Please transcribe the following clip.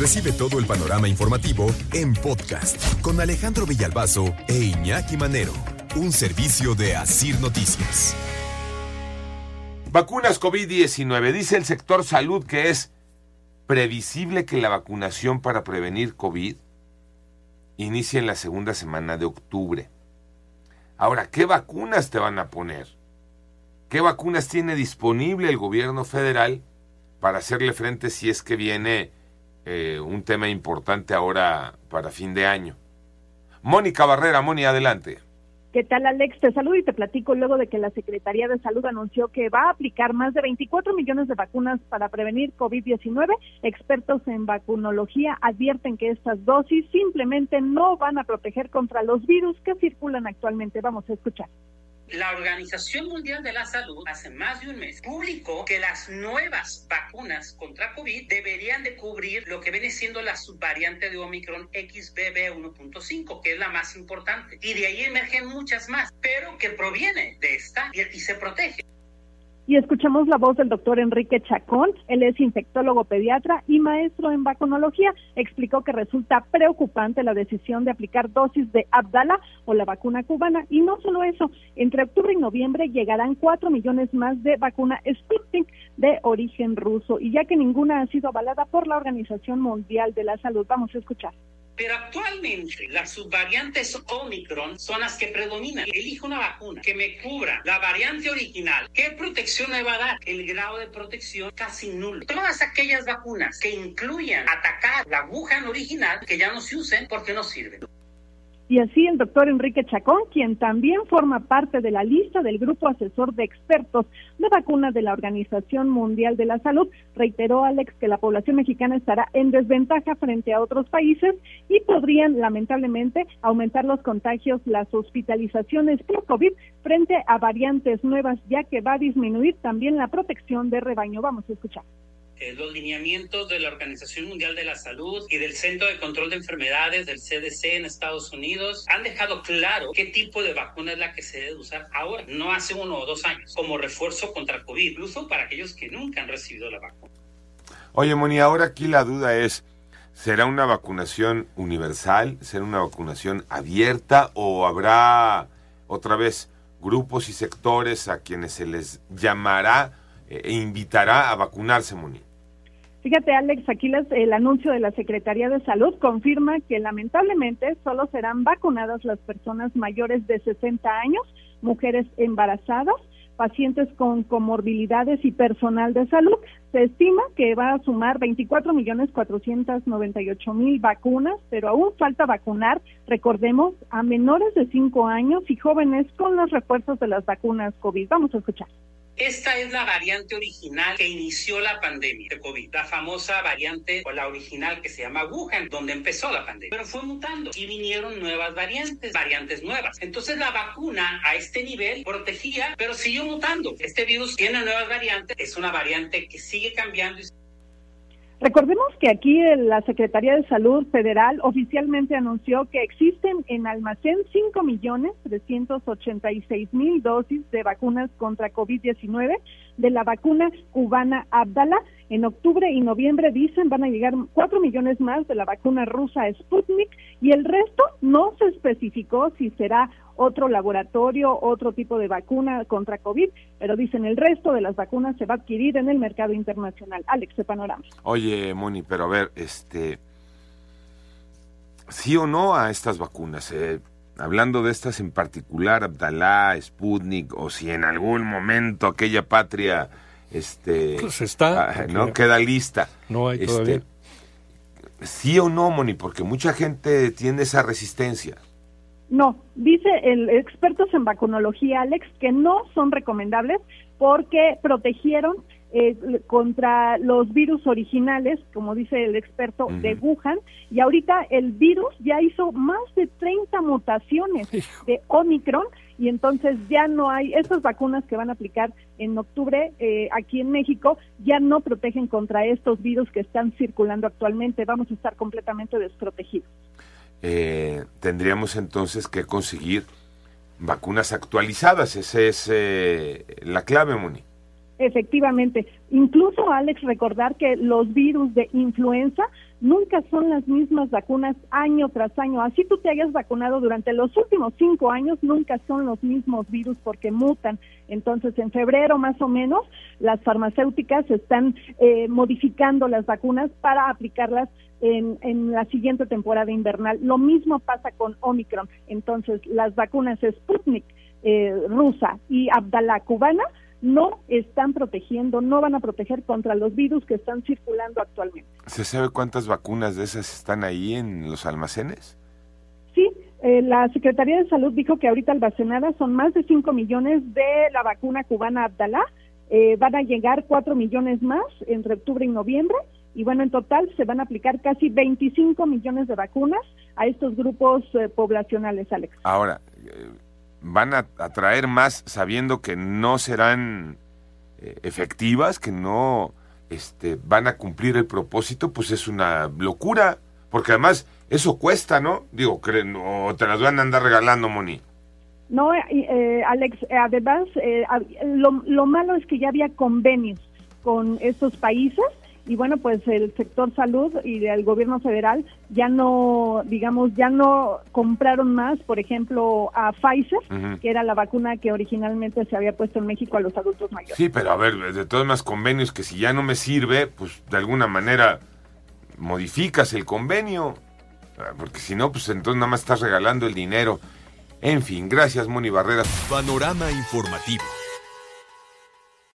Recibe todo el panorama informativo en podcast con Alejandro Villalbazo e Iñaki Manero, un servicio de Asir Noticias. Vacunas COVID-19. Dice el sector salud que es previsible que la vacunación para prevenir COVID inicie en la segunda semana de octubre. Ahora, ¿qué vacunas te van a poner? ¿Qué vacunas tiene disponible el gobierno federal para hacerle frente si es que viene eh, un tema importante ahora para fin de año? Mónica Barrera, Moni, adelante. ¿Qué tal, Alex? Te saludo y te platico luego de que la Secretaría de Salud anunció que va a aplicar más de 24 millones de vacunas para prevenir COVID-19. Expertos en vacunología advierten que estas dosis simplemente no van a proteger contra los virus que circulan actualmente. Vamos a escuchar. La Organización Mundial de la Salud hace más de un mes publicó que las nuevas vacunas contra COVID deberían de cubrir lo que viene siendo la subvariante de Omicron XBB 1.5, que es la más importante. Y de ahí emergen muchas más, pero que proviene de esta y, y se protege y escuchamos la voz del doctor Enrique Chacón. Él es infectólogo pediatra y maestro en vacunología. Explicó que resulta preocupante la decisión de aplicar dosis de Abdala o la vacuna cubana. Y no solo eso, entre octubre y noviembre llegarán cuatro millones más de vacuna Sputnik de origen ruso. Y ya que ninguna ha sido avalada por la Organización Mundial de la Salud, vamos a escuchar. Pero actualmente las subvariantes Omicron son las que predominan. Elijo una vacuna que me cubra la variante original. ¿Qué protección me va a dar? El grado de protección casi nulo. Todas aquellas vacunas que incluyan atacar la aguja original, que ya no se usen porque no sirven. Y así el doctor Enrique Chacón, quien también forma parte de la lista del grupo asesor de expertos de vacunas de la Organización Mundial de la Salud, reiteró Alex que la población mexicana estará en desventaja frente a otros países y podrían lamentablemente aumentar los contagios, las hospitalizaciones por COVID frente a variantes nuevas, ya que va a disminuir también la protección de rebaño. Vamos a escuchar. Eh, los lineamientos de la Organización Mundial de la Salud y del Centro de Control de Enfermedades del CDC en Estados Unidos han dejado claro qué tipo de vacuna es la que se debe usar ahora, no hace uno o dos años, como refuerzo contra COVID, incluso para aquellos que nunca han recibido la vacuna. Oye, Moni, ahora aquí la duda es, ¿será una vacunación universal? ¿Será una vacunación abierta o habrá otra vez grupos y sectores a quienes se les llamará eh, e invitará a vacunarse, Moni? Fíjate, Alex, aquí el anuncio de la Secretaría de Salud confirma que lamentablemente solo serán vacunadas las personas mayores de 60 años, mujeres embarazadas, pacientes con comorbilidades y personal de salud. Se estima que va a sumar 24 millones 498 mil vacunas, pero aún falta vacunar, recordemos, a menores de 5 años y jóvenes con los refuerzos de las vacunas COVID. Vamos a escuchar. Esta es la variante original que inició la pandemia de COVID, la famosa variante o la original que se llama Wuhan, donde empezó la pandemia. Pero fue mutando y vinieron nuevas variantes, variantes nuevas. Entonces la vacuna a este nivel protegía, pero siguió mutando. Este virus tiene nuevas variantes, es una variante que sigue cambiando y Recordemos que aquí la Secretaría de Salud Federal oficialmente anunció que existen en almacén 5 millones 386 mil dosis de vacunas contra COVID-19 de la vacuna cubana Abdala. En octubre y noviembre dicen van a llegar 4 millones más de la vacuna rusa Sputnik y el resto no se especificó si será otro laboratorio, otro tipo de vacuna contra COVID, pero dicen el resto de las vacunas se va a adquirir en el mercado internacional. Alex, de panorama. Oye, Moni, pero a ver, este, sí o no a estas vacunas, eh, hablando de estas en particular, Abdalá, Sputnik, o si en algún momento aquella patria, este, pues está, ah, no queda lista. No hay este, todavía. Sí o no, Moni, porque mucha gente tiene esa resistencia. No, dice el expertos en vacunología, Alex, que no son recomendables porque protegieron eh, contra los virus originales, como dice el experto de Wuhan, y ahorita el virus ya hizo más de 30 mutaciones de Omicron y entonces ya no hay, estas vacunas que van a aplicar en octubre eh, aquí en México ya no protegen contra estos virus que están circulando actualmente, vamos a estar completamente desprotegidos. Eh, tendríamos entonces que conseguir vacunas actualizadas. Esa es eh, la clave, Moni. Efectivamente. Incluso, Alex, recordar que los virus de influenza nunca son las mismas vacunas año tras año. Así tú te hayas vacunado durante los últimos cinco años, nunca son los mismos virus porque mutan. Entonces, en febrero más o menos, las farmacéuticas están eh, modificando las vacunas para aplicarlas en, en, la siguiente temporada invernal. Lo mismo pasa con Omicron. Entonces, las vacunas Sputnik eh, rusa y Abdala cubana no están protegiendo, no van a proteger contra los virus que están circulando actualmente. ¿Se sabe cuántas vacunas de esas están ahí en los almacenes? Sí, eh, la Secretaría de Salud dijo que ahorita almacenadas son más de 5 millones de la vacuna cubana Abdalá. Eh, van a llegar 4 millones más entre octubre y noviembre. Y bueno, en total se van a aplicar casi 25 millones de vacunas a estos grupos eh, poblacionales, Alex. Ahora, van a atraer más sabiendo que no serán eh, efectivas, que no este, van a cumplir el propósito, pues es una locura. Porque además eso cuesta, ¿no? Digo, o te las van a andar regalando, Moni. No, eh, Alex, además, eh, lo, lo malo es que ya había convenios con estos países y bueno, pues el sector salud y el gobierno federal ya no, digamos, ya no compraron más, por ejemplo, a Pfizer, que era la vacuna que originalmente se había puesto en México a los adultos mayores. Sí, pero a ver, de todos más convenios que si ya no me sirve, pues de alguna manera modificas el convenio, ah, porque si no, pues entonces nada más estás regalando el dinero. En fin, gracias Moni Barreras. Panorama informativo.